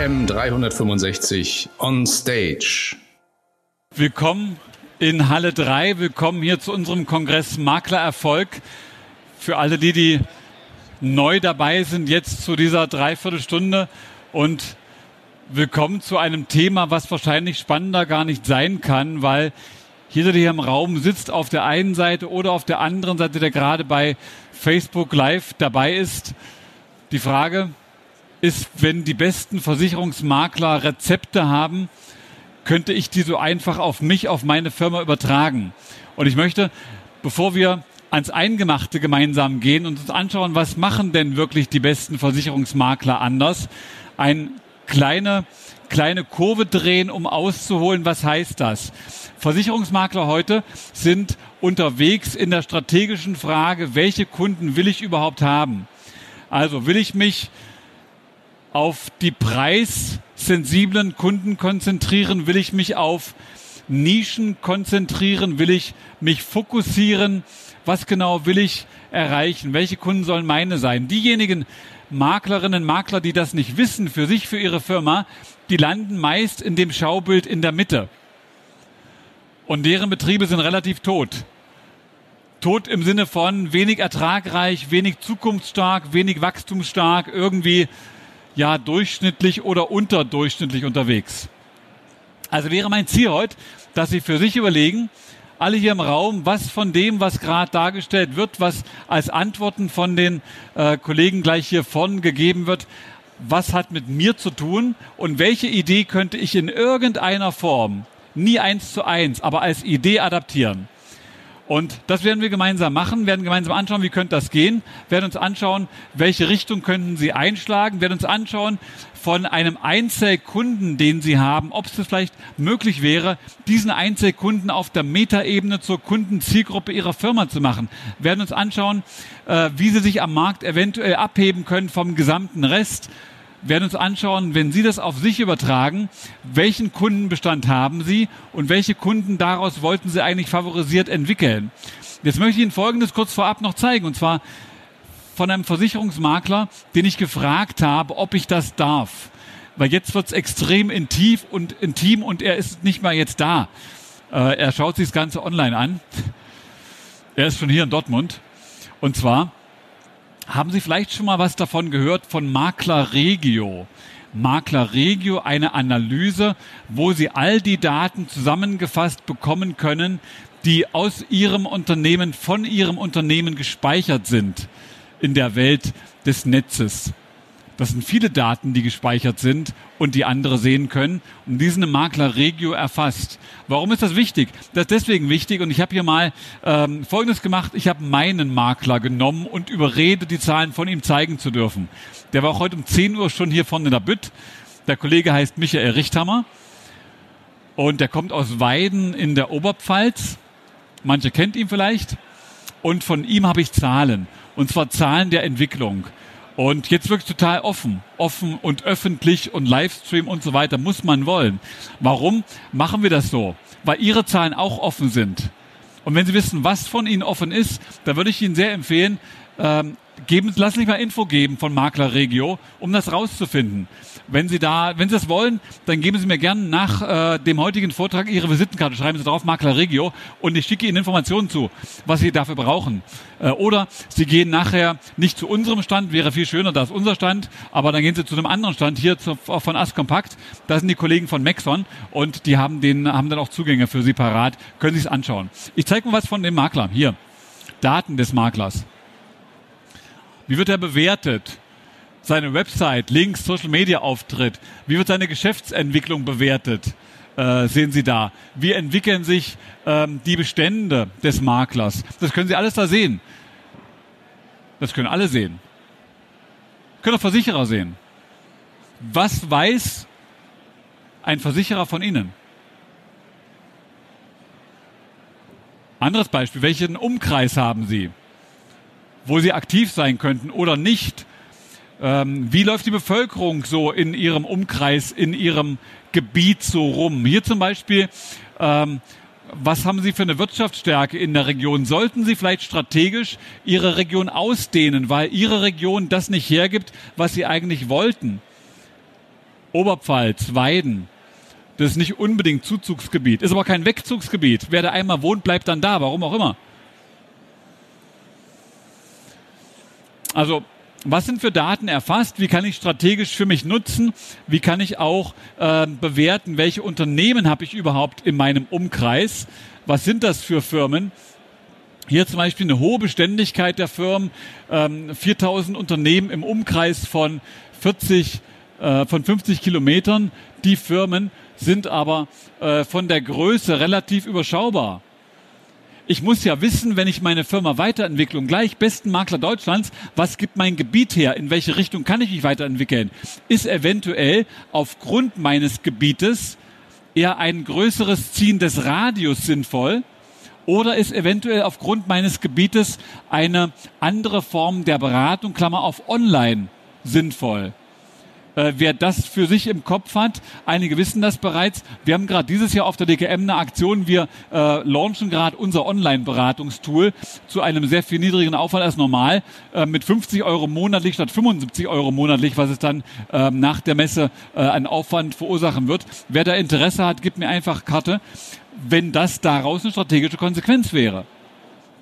AM 365 on stage. Willkommen in Halle 3. Willkommen hier zu unserem Kongress Maklererfolg. Für alle die, die neu dabei sind, jetzt zu dieser Dreiviertelstunde und willkommen zu einem Thema, was wahrscheinlich spannender gar nicht sein kann, weil jeder, der hier im Raum sitzt, auf der einen Seite oder auf der anderen Seite, der gerade bei Facebook Live dabei ist, die Frage ist, wenn die besten Versicherungsmakler Rezepte haben, könnte ich die so einfach auf mich, auf meine Firma übertragen. Und ich möchte, bevor wir ans Eingemachte gemeinsam gehen und uns anschauen, was machen denn wirklich die besten Versicherungsmakler anders, ein kleine, kleine Kurve drehen, um auszuholen, was heißt das? Versicherungsmakler heute sind unterwegs in der strategischen Frage, welche Kunden will ich überhaupt haben? Also will ich mich auf die preissensiblen Kunden konzentrieren? Will ich mich auf Nischen konzentrieren? Will ich mich fokussieren? Was genau will ich erreichen? Welche Kunden sollen meine sein? Diejenigen Maklerinnen, Makler, die das nicht wissen für sich, für ihre Firma, die landen meist in dem Schaubild in der Mitte. Und deren Betriebe sind relativ tot. Tot im Sinne von wenig ertragreich, wenig zukunftsstark, wenig wachstumsstark, irgendwie ja durchschnittlich oder unterdurchschnittlich unterwegs. Also wäre mein Ziel heute, dass Sie für sich überlegen, alle hier im Raum, was von dem, was gerade dargestellt wird, was als Antworten von den äh, Kollegen gleich hier vorne gegeben wird, was hat mit mir zu tun und welche Idee könnte ich in irgendeiner Form, nie eins zu eins, aber als Idee adaptieren. Und das werden wir gemeinsam machen, werden gemeinsam anschauen, wie könnte das gehen, werden uns anschauen, welche Richtung könnten Sie einschlagen, werden uns anschauen von einem Einzelkunden, den Sie haben, ob es vielleicht möglich wäre, diesen Einzelkunden auf der Metaebene zur Kundenzielgruppe Ihrer Firma zu machen. werden uns anschauen, äh, wie Sie sich am Markt eventuell abheben können vom gesamten Rest werden uns anschauen, wenn Sie das auf sich übertragen, welchen Kundenbestand haben Sie und welche Kunden daraus wollten Sie eigentlich favorisiert entwickeln. Jetzt möchte ich Ihnen Folgendes kurz vorab noch zeigen, und zwar von einem Versicherungsmakler, den ich gefragt habe, ob ich das darf. Weil jetzt wird es extrem intim und, intim und er ist nicht mal jetzt da. Äh, er schaut sich das Ganze online an. Er ist schon hier in Dortmund. Und zwar haben Sie vielleicht schon mal was davon gehört von Makler Regio? Makler Regio eine Analyse, wo Sie all die Daten zusammengefasst bekommen können, die aus Ihrem Unternehmen, von Ihrem Unternehmen gespeichert sind in der Welt des Netzes. Das sind viele Daten, die gespeichert sind und die andere sehen können. Und die sind im Makler Regio erfasst. Warum ist das wichtig? Das ist deswegen wichtig. Und ich habe hier mal ähm, Folgendes gemacht. Ich habe meinen Makler genommen und überredet, die Zahlen von ihm zeigen zu dürfen. Der war auch heute um 10 Uhr schon hier vorne in der Bütt. Der Kollege heißt Michael Richthammer. Und der kommt aus Weiden in der Oberpfalz. Manche kennt ihn vielleicht. Und von ihm habe ich Zahlen. Und zwar Zahlen der Entwicklung. Und jetzt wirklich total offen, offen und öffentlich und Livestream und so weiter muss man wollen. Warum machen wir das so? Weil Ihre Zahlen auch offen sind. Und wenn Sie wissen, was von Ihnen offen ist, dann würde ich Ihnen sehr empfehlen, ähm, geben, lassen Sie mich mal Info geben von Makler Regio, um das rauszufinden. Wenn Sie da, wenn Sie das wollen, dann geben Sie mir gerne nach äh, dem heutigen Vortrag Ihre Visitenkarte, schreiben Sie drauf Makler Regio und ich schicke Ihnen Informationen zu, was Sie dafür brauchen. Äh, oder Sie gehen nachher nicht zu unserem Stand, wäre viel schöner, da ist unser Stand, aber dann gehen Sie zu einem anderen Stand hier zu, von Askompakt. Da sind die Kollegen von Maxon und die haben den, haben dann auch Zugänge für Sie parat, können Sie es anschauen. Ich zeige mal was von dem Makler hier. Daten des Maklers. Wie wird er bewertet? Seine Website, Links, Social Media Auftritt. Wie wird seine Geschäftsentwicklung bewertet? Äh, sehen Sie da. Wie entwickeln sich ähm, die Bestände des Maklers? Das können Sie alles da sehen. Das können alle sehen. Können auch Versicherer sehen. Was weiß ein Versicherer von Ihnen? Anderes Beispiel. Welchen Umkreis haben Sie? Wo sie aktiv sein könnten oder nicht. Ähm, wie läuft die Bevölkerung so in ihrem Umkreis, in ihrem Gebiet so rum? Hier zum Beispiel, ähm, was haben Sie für eine Wirtschaftsstärke in der Region? Sollten Sie vielleicht strategisch Ihre Region ausdehnen, weil Ihre Region das nicht hergibt, was Sie eigentlich wollten? Oberpfalz, Weiden. Das ist nicht unbedingt Zuzugsgebiet, ist aber kein Wegzugsgebiet. Wer da einmal wohnt, bleibt dann da, warum auch immer. Also was sind für Daten erfasst? Wie kann ich strategisch für mich nutzen? Wie kann ich auch äh, bewerten, welche Unternehmen habe ich überhaupt in meinem Umkreis? Was sind das für Firmen? Hier zum Beispiel eine hohe Beständigkeit der Firmen, ähm, 4000 Unternehmen im Umkreis von 40, äh, von 50 Kilometern. Die Firmen sind aber äh, von der Größe relativ überschaubar ich muss ja wissen, wenn ich meine Firma Weiterentwicklung gleich besten Makler Deutschlands, was gibt mein Gebiet her? In welche Richtung kann ich mich weiterentwickeln? Ist eventuell aufgrund meines Gebietes eher ein größeres Ziehen des Radius sinnvoll? Oder ist eventuell aufgrund meines Gebietes eine andere Form der Beratung, Klammer auf online, sinnvoll? Äh, wer das für sich im Kopf hat. Einige wissen das bereits. Wir haben gerade dieses Jahr auf der DKM eine Aktion. Wir äh, launchen gerade unser Online-Beratungstool zu einem sehr viel niedrigen Aufwand als normal äh, mit 50 Euro monatlich statt 75 Euro monatlich, was es dann äh, nach der Messe äh, an Aufwand verursachen wird. Wer da Interesse hat, gibt mir einfach Karte, wenn das daraus eine strategische Konsequenz wäre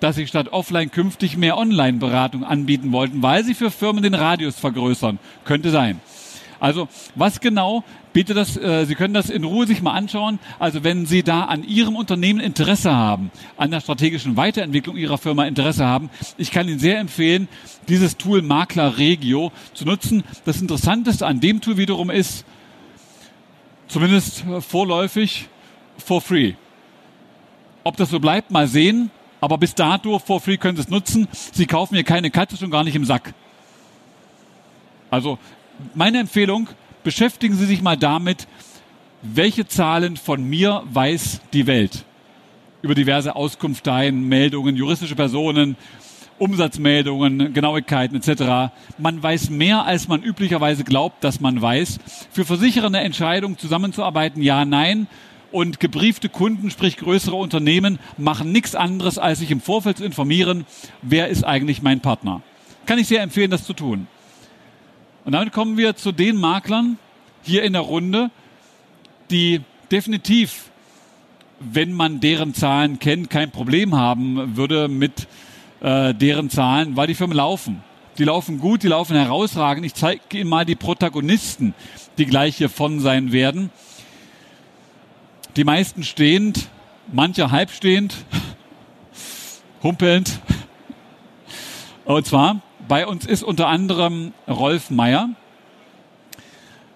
dass sie statt offline künftig mehr Online-Beratung anbieten wollten, weil sie für Firmen den Radius vergrößern. Könnte sein. Also was genau bitte das, äh, Sie können das in Ruhe sich mal anschauen. Also wenn Sie da an Ihrem Unternehmen Interesse haben, an der strategischen Weiterentwicklung Ihrer Firma Interesse haben, ich kann Ihnen sehr empfehlen, dieses Tool Makler Regio zu nutzen. Das Interessanteste an dem Tool wiederum ist, zumindest vorläufig, for free. Ob das so bleibt, mal sehen. Aber bis dato, for free können Sie es nutzen. Sie kaufen mir keine Katze, schon gar nicht im Sack. Also meine Empfehlung, beschäftigen Sie sich mal damit, welche Zahlen von mir weiß die Welt. Über diverse Auskunfteien, Meldungen, juristische Personen, Umsatzmeldungen, Genauigkeiten etc. Man weiß mehr, als man üblicherweise glaubt, dass man weiß. Für versichernde Entscheidungen zusammenzuarbeiten, ja, nein. Und gebriefte Kunden, sprich größere Unternehmen, machen nichts anderes, als sich im Vorfeld zu informieren, wer ist eigentlich mein Partner. Kann ich sehr empfehlen, das zu tun. Und damit kommen wir zu den Maklern hier in der Runde, die definitiv, wenn man deren Zahlen kennt, kein Problem haben würde mit äh, deren Zahlen, weil die Firmen laufen. Die laufen gut, die laufen herausragend. Ich zeige Ihnen mal die Protagonisten, die gleich hier von sein werden. Die meisten stehend, manche halbstehend, humpelnd. Und zwar bei uns ist unter anderem Rolf Meyer.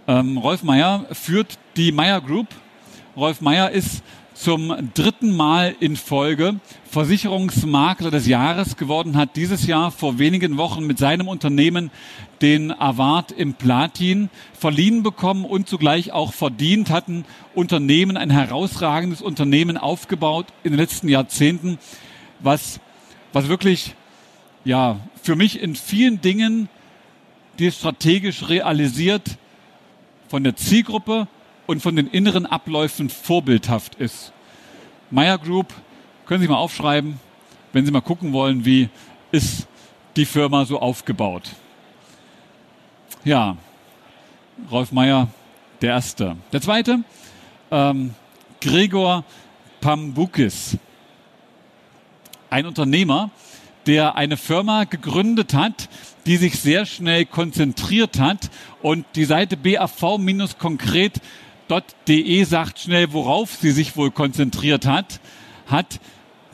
Ähm, Rolf Meyer führt die Meyer Group. Rolf Meyer ist zum dritten Mal in Folge Versicherungsmakler des Jahres geworden, hat dieses Jahr vor wenigen Wochen mit seinem Unternehmen den Award im Platin verliehen bekommen und zugleich auch verdient, hat ein Unternehmen, ein herausragendes Unternehmen aufgebaut in den letzten Jahrzehnten, was, was wirklich ja, für mich in vielen Dingen, die strategisch realisiert, von der Zielgruppe und von den inneren Abläufen vorbildhaft ist. Meyer Group, können Sie mal aufschreiben, wenn Sie mal gucken wollen, wie ist die Firma so aufgebaut. Ja, Rolf Meyer, der Erste. Der Zweite, ähm, Gregor Pambukis, ein Unternehmer, der eine Firma gegründet hat, die sich sehr schnell konzentriert hat. Und die Seite bav-konkret.de sagt schnell, worauf sie sich wohl konzentriert hat, hat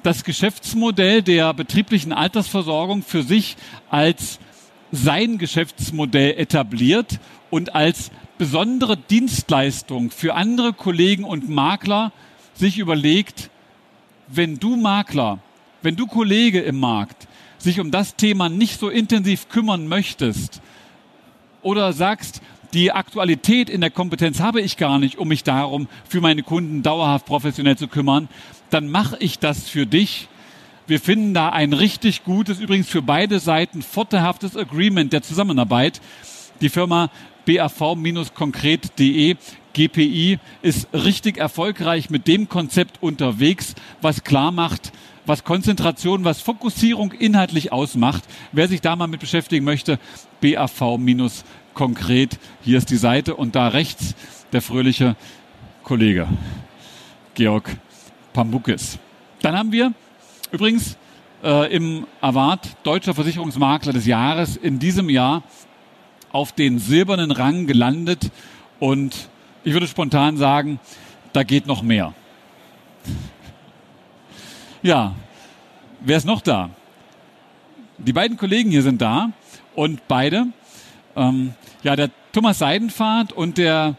das Geschäftsmodell der betrieblichen Altersversorgung für sich als sein Geschäftsmodell etabliert und als besondere Dienstleistung für andere Kollegen und Makler sich überlegt, wenn du Makler wenn du Kollege im Markt sich um das Thema nicht so intensiv kümmern möchtest oder sagst, die Aktualität in der Kompetenz habe ich gar nicht, um mich darum für meine Kunden dauerhaft professionell zu kümmern, dann mache ich das für dich. Wir finden da ein richtig gutes, übrigens für beide Seiten vorteilhaftes Agreement der Zusammenarbeit. Die Firma bav-konkret.de GPI ist richtig erfolgreich mit dem Konzept unterwegs, was klar macht, was Konzentration, was Fokussierung inhaltlich ausmacht. Wer sich da mal mit beschäftigen möchte, BAV-konkret. Hier ist die Seite und da rechts der fröhliche Kollege Georg Pambukis. Dann haben wir übrigens äh, im Award Deutscher Versicherungsmakler des Jahres in diesem Jahr auf den silbernen Rang gelandet und ich würde spontan sagen, da geht noch mehr. Ja, wer ist noch da? Die beiden Kollegen hier sind da und beide, ähm, ja, der Thomas Seidenfahrt und der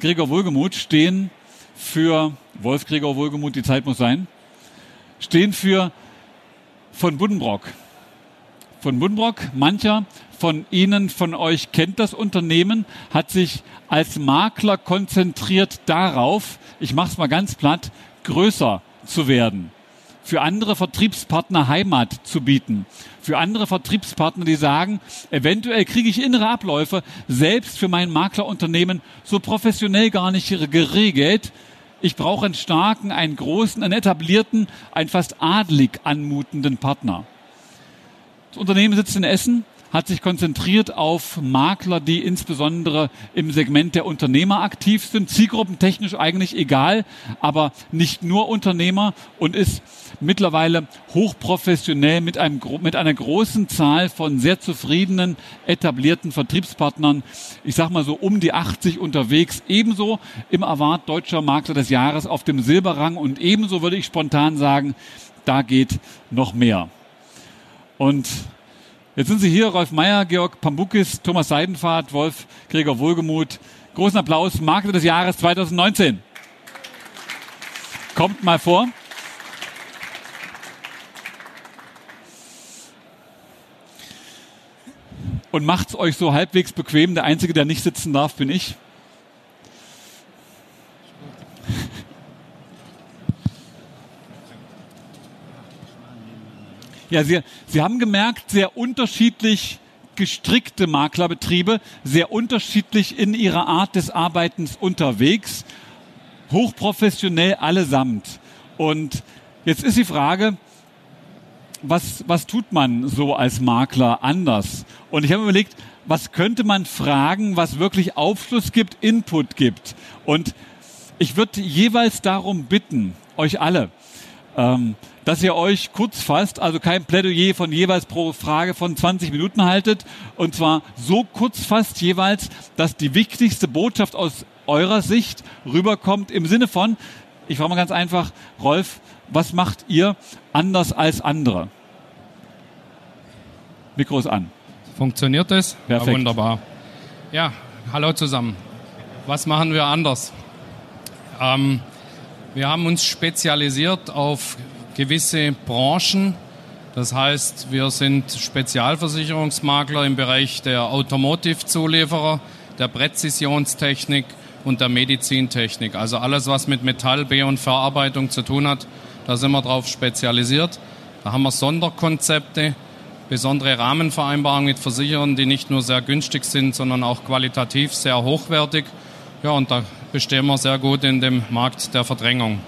Gregor Wohlgemuth stehen für, Wolf Gregor Wohlgemuth, die Zeit muss sein, stehen für von Buddenbrock. Von Buddenbrock, mancher von Ihnen, von euch kennt das Unternehmen, hat sich als Makler konzentriert darauf, ich mache es mal ganz platt, größer zu werden. Für andere Vertriebspartner Heimat zu bieten. Für andere Vertriebspartner, die sagen, eventuell kriege ich innere Abläufe selbst für mein Maklerunternehmen so professionell gar nicht geregelt. Ich brauche einen starken, einen großen, einen etablierten, einen fast adlig anmutenden Partner. Das Unternehmen sitzt in Essen, hat sich konzentriert auf Makler, die insbesondere im Segment der Unternehmer aktiv sind. Zielgruppentechnisch eigentlich egal, aber nicht nur Unternehmer und ist mittlerweile hochprofessionell mit, einem, mit einer großen Zahl von sehr zufriedenen, etablierten Vertriebspartnern. Ich sag mal so um die 80 unterwegs. Ebenso im Award Deutscher Makler des Jahres auf dem Silberrang und ebenso würde ich spontan sagen, da geht noch mehr. Und jetzt sind Sie hier, Rolf Meyer, Georg Pambukis, Thomas Seidenfahrt, Wolf Gregor Wohlgemuth. Großen Applaus, Makler des Jahres 2019. Kommt mal vor. Und macht's euch so halbwegs bequem. Der Einzige, der nicht sitzen darf, bin ich. Ja, Sie, Sie haben gemerkt, sehr unterschiedlich gestrickte Maklerbetriebe, sehr unterschiedlich in ihrer Art des Arbeitens unterwegs, hochprofessionell allesamt. Und jetzt ist die Frage, was, was tut man so als Makler anders? Und ich habe überlegt, was könnte man fragen, was wirklich Aufschluss gibt, Input gibt? Und ich würde jeweils darum bitten, euch alle, ähm, dass ihr euch kurz fasst, also kein Plädoyer von jeweils pro Frage von 20 Minuten haltet und zwar so kurz fasst jeweils, dass die wichtigste Botschaft aus eurer Sicht rüberkommt im Sinne von, ich frage mal ganz einfach, Rolf, was macht ihr anders als andere? Mikro ist an. Funktioniert es? Perfekt. Ja, wunderbar. Ja, hallo zusammen. Was machen wir anders? Ähm, wir haben uns spezialisiert auf gewisse Branchen. Das heißt, wir sind Spezialversicherungsmakler im Bereich der Automotive-Zulieferer, der Präzisionstechnik und der Medizintechnik. Also alles, was mit Metall, B- und Verarbeitung zu tun hat, da sind wir drauf spezialisiert. Da haben wir Sonderkonzepte, besondere Rahmenvereinbarungen mit Versicherern, die nicht nur sehr günstig sind, sondern auch qualitativ sehr hochwertig. Ja, und da bestehen wir sehr gut in dem Markt der Verdrängung.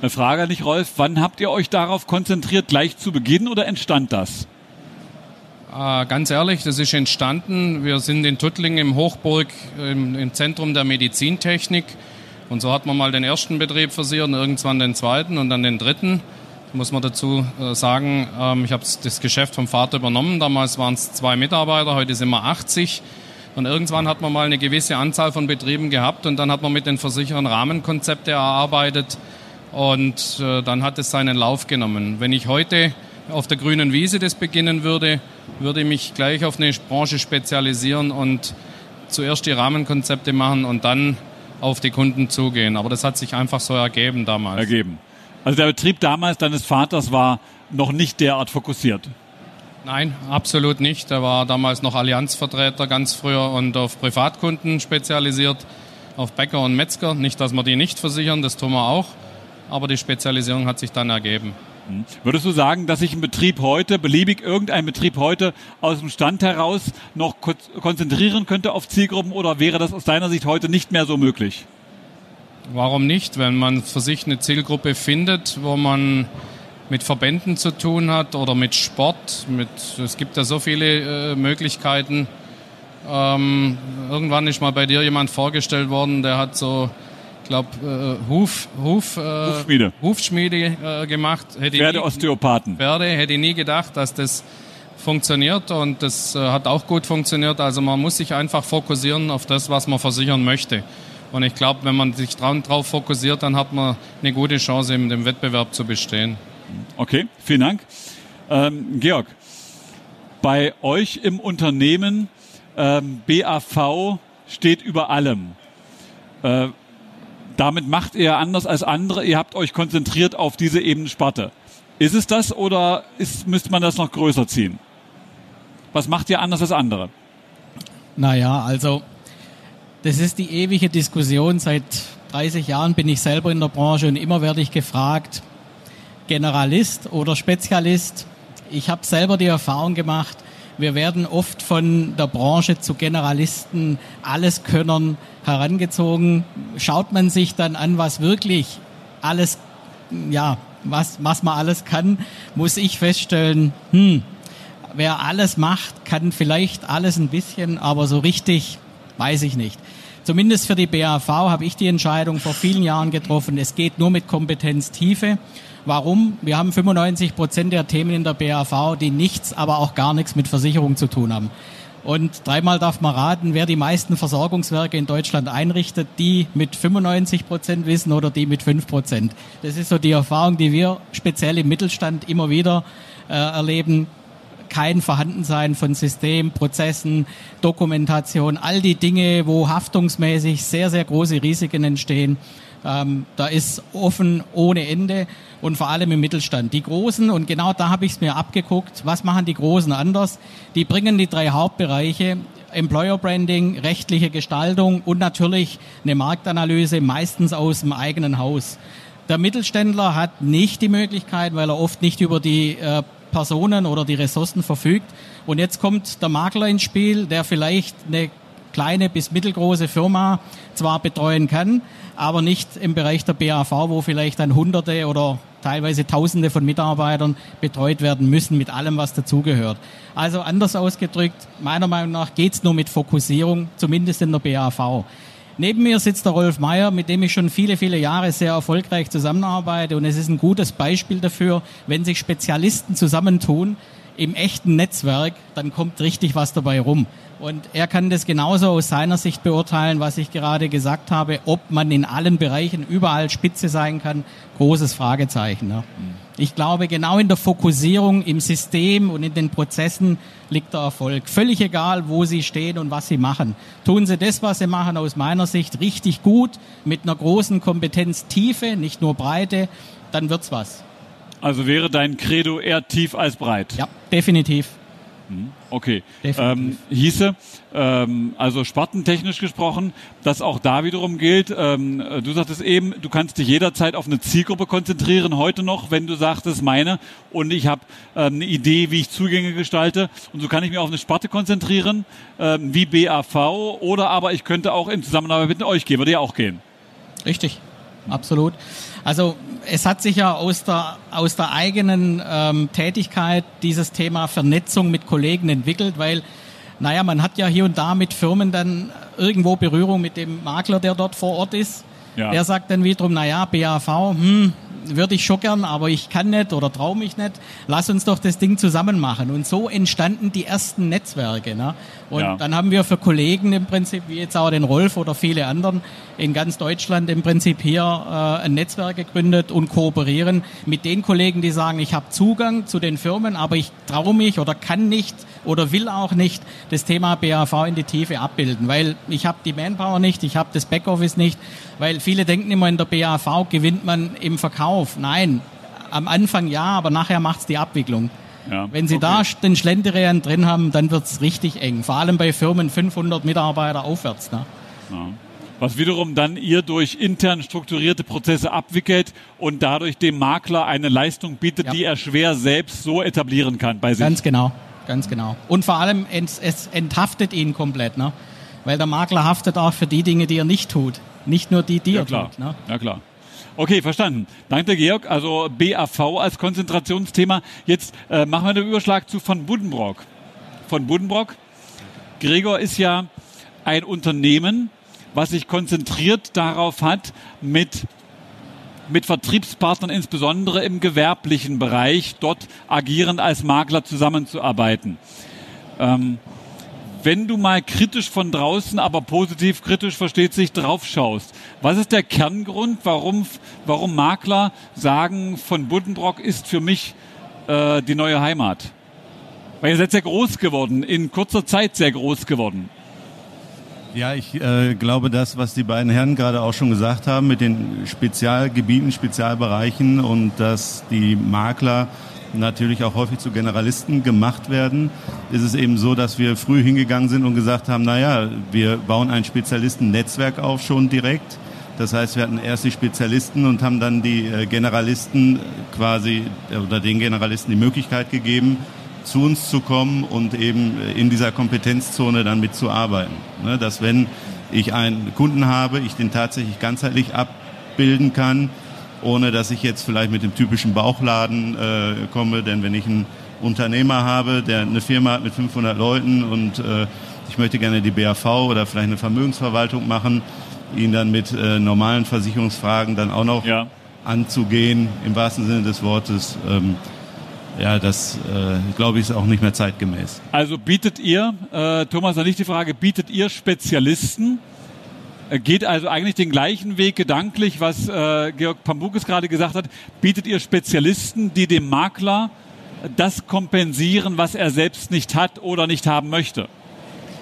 Eine Frage an dich, Rolf. Wann habt ihr euch darauf konzentriert? Gleich zu Beginn oder entstand das? Äh, ganz ehrlich, das ist entstanden. Wir sind in Tuttlingen im Hochburg im, im, Zentrum der Medizintechnik. Und so hat man mal den ersten Betrieb versichert, irgendwann den zweiten und dann den dritten. Muss man dazu äh, sagen, ähm, ich habe das Geschäft vom Vater übernommen. Damals waren es zwei Mitarbeiter, heute sind wir 80. Und irgendwann hat man mal eine gewisse Anzahl von Betrieben gehabt und dann hat man mit den Versicherern Rahmenkonzepte erarbeitet und äh, dann hat es seinen Lauf genommen. Wenn ich heute auf der grünen Wiese das beginnen würde, würde ich mich gleich auf eine Branche spezialisieren und zuerst die Rahmenkonzepte machen und dann auf die Kunden zugehen. Aber das hat sich einfach so ergeben damals. Ergeben. Also der Betrieb damals deines Vaters war noch nicht derart fokussiert. Nein, absolut nicht. Er war damals noch Allianzvertreter ganz früher und auf Privatkunden spezialisiert, auf Bäcker und Metzger. Nicht, dass wir die nicht versichern, das tun wir auch aber die Spezialisierung hat sich dann ergeben. Mhm. Würdest du sagen, dass sich ein Betrieb heute, beliebig irgendein Betrieb heute aus dem Stand heraus noch konzentrieren könnte auf Zielgruppen oder wäre das aus deiner Sicht heute nicht mehr so möglich? Warum nicht? Wenn man für sich eine Zielgruppe findet, wo man mit Verbänden zu tun hat oder mit Sport. Mit, es gibt ja so viele äh, Möglichkeiten. Ähm, irgendwann ist mal bei dir jemand vorgestellt worden, der hat so, ich glaube, äh, Huf, Huf, äh, Hufschmiede, Hufschmiede äh, gemacht. Hätte Pferdeosteopathen. Pferde, hätte ich nie gedacht, dass das funktioniert und das äh, hat auch gut funktioniert. Also man muss sich einfach fokussieren auf das, was man versichern möchte. Und ich glaube, wenn man sich darauf fokussiert, dann hat man eine gute Chance, in dem Wettbewerb zu bestehen. Okay, vielen Dank. Ähm, Georg, bei euch im Unternehmen ähm, BAV steht über allem. Äh, damit macht ihr anders als andere. Ihr habt euch konzentriert auf diese eben Sparte. Ist es das oder ist, müsste man das noch größer ziehen? Was macht ihr anders als andere? Naja, also das ist die ewige Diskussion. Seit 30 Jahren bin ich selber in der Branche und immer werde ich gefragt, Generalist oder Spezialist. Ich habe selber die Erfahrung gemacht, wir werden oft von der Branche zu Generalisten, Alleskönnern herangezogen. Schaut man sich dann an, was wirklich alles, ja, was, was man alles kann, muss ich feststellen, hm, wer alles macht, kann vielleicht alles ein bisschen, aber so richtig weiß ich nicht. Zumindest für die BAV habe ich die Entscheidung vor vielen Jahren getroffen. Es geht nur mit Kompetenztiefe. Warum? Wir haben 95 Prozent der Themen in der BAV, die nichts, aber auch gar nichts mit Versicherung zu tun haben. Und dreimal darf man raten, wer die meisten Versorgungswerke in Deutschland einrichtet, die mit 95 Prozent wissen oder die mit 5 Prozent. Das ist so die Erfahrung, die wir speziell im Mittelstand immer wieder äh, erleben. Kein Vorhandensein von System, Prozessen, Dokumentation, all die Dinge, wo haftungsmäßig sehr, sehr große Risiken entstehen. Ähm, da ist offen ohne Ende und vor allem im Mittelstand. Die Großen, und genau da habe ich es mir abgeguckt, was machen die Großen anders? Die bringen die drei Hauptbereiche Employer Branding, rechtliche Gestaltung und natürlich eine Marktanalyse, meistens aus dem eigenen Haus. Der Mittelständler hat nicht die Möglichkeit, weil er oft nicht über die äh, Personen oder die Ressourcen verfügt. Und jetzt kommt der Makler ins Spiel, der vielleicht eine kleine bis mittelgroße Firma zwar betreuen kann, aber nicht im Bereich der BAV, wo vielleicht dann Hunderte oder teilweise Tausende von Mitarbeitern betreut werden müssen mit allem, was dazugehört. Also anders ausgedrückt, meiner Meinung nach geht's nur mit Fokussierung, zumindest in der BAV. Neben mir sitzt der Rolf Meyer, mit dem ich schon viele, viele Jahre sehr erfolgreich zusammenarbeite. Und es ist ein gutes Beispiel dafür, wenn sich Spezialisten zusammentun im echten Netzwerk, dann kommt richtig was dabei rum. Und er kann das genauso aus seiner Sicht beurteilen, was ich gerade gesagt habe, ob man in allen Bereichen überall Spitze sein kann. Großes Fragezeichen. Ne? Ich glaube, genau in der Fokussierung im System und in den Prozessen liegt der Erfolg. Völlig egal, wo Sie stehen und was Sie machen. Tun Sie das, was Sie machen, aus meiner Sicht richtig gut, mit einer großen Kompetenztiefe, nicht nur Breite, dann wird's was. Also wäre dein Credo eher tief als breit? Ja, definitiv. Hm, okay. Ähm, hieße, ähm, also spartentechnisch gesprochen, dass auch da wiederum gilt, ähm, du sagtest eben, du kannst dich jederzeit auf eine Zielgruppe konzentrieren, heute noch, wenn du sagst, das ist meine und ich habe ähm, eine Idee, wie ich Zugänge gestalte und so kann ich mich auf eine Sparte konzentrieren, ähm, wie BAV oder aber ich könnte auch in Zusammenarbeit mit euch gehen, würde ja auch gehen. Richtig, absolut. Also es hat sich ja aus der, aus der eigenen ähm, Tätigkeit dieses Thema Vernetzung mit Kollegen entwickelt, weil, naja, man hat ja hier und da mit Firmen dann irgendwo Berührung mit dem Makler, der dort vor Ort ist. Ja. Der sagt dann wiederum, naja, BAV, hm, würde ich schon gern, aber ich kann nicht oder traue mich nicht. Lass uns doch das Ding zusammen machen. Und so entstanden die ersten Netzwerke. Ne? Und ja. dann haben wir für Kollegen im Prinzip, wie jetzt auch den Rolf oder viele anderen in ganz Deutschland im Prinzip hier äh, ein Netzwerk gegründet und kooperieren mit den Kollegen, die sagen, ich habe Zugang zu den Firmen, aber ich traue mich oder kann nicht oder will auch nicht das Thema BAV in die Tiefe abbilden, weil ich habe die Manpower nicht, ich habe das Backoffice nicht, weil viele denken immer, in der BAV gewinnt man im Verkauf. Nein, am Anfang ja, aber nachher macht's die Abwicklung. Ja, Wenn Sie okay. da den Schlenderian drin haben, dann wird's richtig eng. Vor allem bei Firmen 500 Mitarbeiter aufwärts. Ne? Ja. Was wiederum dann ihr durch intern strukturierte Prozesse abwickelt und dadurch dem Makler eine Leistung bietet, ja. die er schwer selbst so etablieren kann bei sich. Ganz genau ganz genau. Und vor allem, es enthaftet ihn komplett, ne? Weil der Makler haftet auch für die Dinge, die er nicht tut. Nicht nur die, die ja, er klar. tut. Ne? Ja, klar. Okay, verstanden. Danke, Georg. Also BAV als Konzentrationsthema. Jetzt äh, machen wir den Überschlag zu von Buddenbrock. Von Buddenbrock. Gregor ist ja ein Unternehmen, was sich konzentriert darauf hat, mit mit Vertriebspartnern insbesondere im gewerblichen Bereich dort agierend als Makler zusammenzuarbeiten. Ähm, wenn du mal kritisch von draußen, aber positiv kritisch versteht sich, drauf schaust, was ist der Kerngrund, warum, warum Makler sagen, von Buddenbrock ist für mich äh, die neue Heimat? Weil ihr seid sehr groß geworden, in kurzer Zeit sehr groß geworden. Ja, ich äh, glaube, das, was die beiden Herren gerade auch schon gesagt haben, mit den Spezialgebieten, Spezialbereichen und dass die Makler natürlich auch häufig zu Generalisten gemacht werden, ist es eben so, dass wir früh hingegangen sind und gesagt haben, naja, wir bauen ein Spezialistennetzwerk auf schon direkt. Das heißt, wir hatten erst die Spezialisten und haben dann die äh, Generalisten quasi oder den Generalisten die Möglichkeit gegeben, zu uns zu kommen und eben in dieser Kompetenzzone dann mitzuarbeiten. Ne, dass wenn ich einen Kunden habe, ich den tatsächlich ganzheitlich abbilden kann, ohne dass ich jetzt vielleicht mit dem typischen Bauchladen äh, komme. Denn wenn ich einen Unternehmer habe, der eine Firma hat mit 500 Leuten und äh, ich möchte gerne die BAV oder vielleicht eine Vermögensverwaltung machen, ihn dann mit äh, normalen Versicherungsfragen dann auch noch ja. anzugehen, im wahrsten Sinne des Wortes. Ähm, ja, das äh, glaube ich ist auch nicht mehr zeitgemäß. Also bietet ihr, äh, Thomas, noch nicht die Frage, bietet ihr Spezialisten? Geht also eigentlich den gleichen Weg gedanklich, was äh, Georg Pambukes gerade gesagt hat. Bietet ihr Spezialisten, die dem Makler das kompensieren, was er selbst nicht hat oder nicht haben möchte?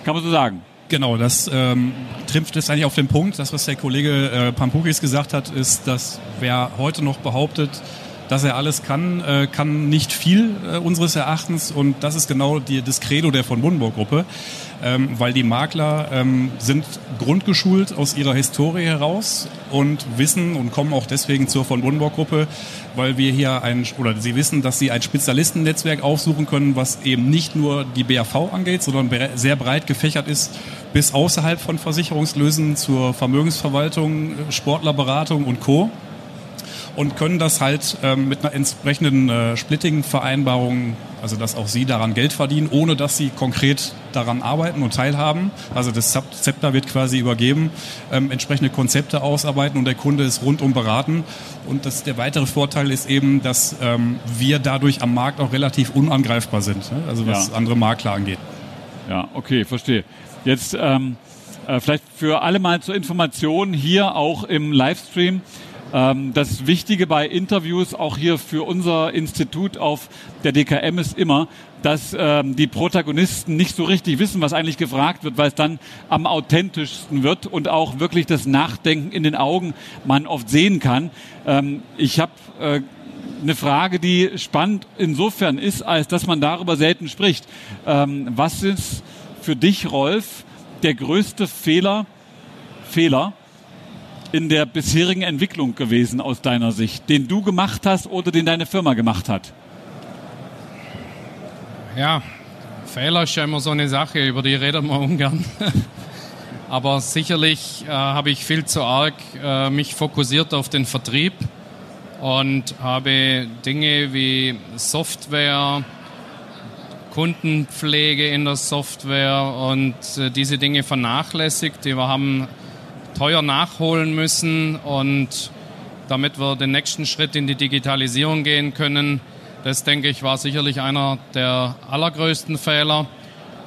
Kann man so sagen? Genau, das ähm, trifft es eigentlich auf den Punkt. Das, was der Kollege äh, Pampukis gesagt hat, ist, dass wer heute noch behauptet, dass er alles kann, äh, kann nicht viel äh, unseres Erachtens und das ist genau die, das Credo der von Buddenburg Gruppe, ähm, weil die Makler ähm, sind grundgeschult aus ihrer Historie heraus und wissen und kommen auch deswegen zur von Buddenburg Gruppe, weil wir hier ein oder sie wissen, dass sie ein Spezialistennetzwerk aufsuchen können, was eben nicht nur die BAV angeht, sondern sehr breit gefächert ist bis außerhalb von Versicherungslösen zur Vermögensverwaltung, Sportlerberatung und Co und können das halt ähm, mit einer entsprechenden äh, Splitting-Vereinbarung, also dass auch sie daran Geld verdienen, ohne dass sie konkret daran arbeiten und teilhaben. Also das Zepter wird quasi übergeben, ähm, entsprechende Konzepte ausarbeiten und der Kunde ist rundum beraten. Und das, der weitere Vorteil ist eben, dass ähm, wir dadurch am Markt auch relativ unangreifbar sind, ne? also was ja. andere Makler angeht. Ja, okay, verstehe. Jetzt ähm, äh, vielleicht für alle mal zur Information hier auch im Livestream. Ähm, das Wichtige bei Interviews, auch hier für unser Institut auf der DKM, ist immer, dass ähm, die Protagonisten nicht so richtig wissen, was eigentlich gefragt wird, weil es dann am authentischsten wird und auch wirklich das Nachdenken in den Augen man oft sehen kann. Ähm, ich habe äh, eine Frage, die spannend insofern ist, als dass man darüber selten spricht. Ähm, was ist für dich, Rolf, der größte Fehler, Fehler, in der bisherigen Entwicklung gewesen aus deiner Sicht, den du gemacht hast oder den deine Firma gemacht hat? Ja, Fehler ist ja immer so eine Sache, über die redet man ungern. Aber sicherlich äh, habe ich viel zu arg äh, mich fokussiert auf den Vertrieb und habe Dinge wie Software, Kundenpflege in der Software und äh, diese Dinge vernachlässigt. Wir haben teuer nachholen müssen und damit wir den nächsten Schritt in die Digitalisierung gehen können, das denke ich war sicherlich einer der allergrößten Fehler.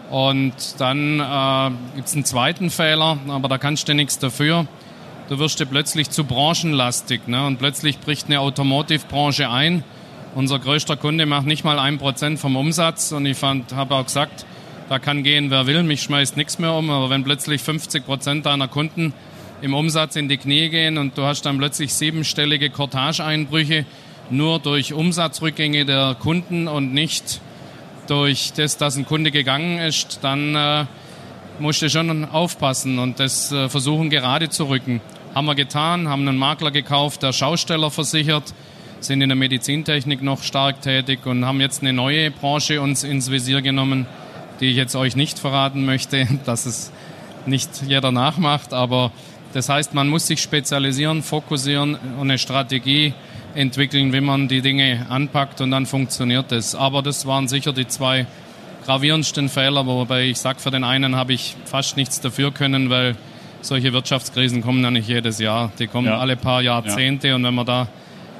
Und dann äh, gibt es einen zweiten Fehler, aber da kannst du nichts dafür. Du wirst dir plötzlich zu branchenlastig ne? und plötzlich bricht eine Automotive-Branche ein. Unser größter Kunde macht nicht mal ein Prozent vom Umsatz und ich habe auch gesagt, da kann gehen, wer will, mich schmeißt nichts mehr um, aber wenn plötzlich 50 Prozent deiner Kunden im Umsatz in die Knie gehen und du hast dann plötzlich siebenstellige Cortage-Einbrüche nur durch Umsatzrückgänge der Kunden und nicht durch das, dass ein Kunde gegangen ist, dann äh, musst du schon aufpassen und das äh, versuchen gerade zu rücken. Haben wir getan, haben einen Makler gekauft, der Schausteller versichert, sind in der Medizintechnik noch stark tätig und haben jetzt eine neue Branche uns ins Visier genommen, die ich jetzt euch nicht verraten möchte, dass es nicht jeder nachmacht, aber Das heißt, man muss sich spezialisieren, fokussieren und eine Strategie entwickeln, wie man die Dinge anpackt und dann funktioniert es. Aber das waren sicher die zwei gravierendsten Fehler, wobei ich sage, für den einen habe ich fast nichts dafür können, weil solche Wirtschaftskrisen kommen ja nicht jedes Jahr. Die kommen ja. alle paar Jahrzehnte ja. und wenn man da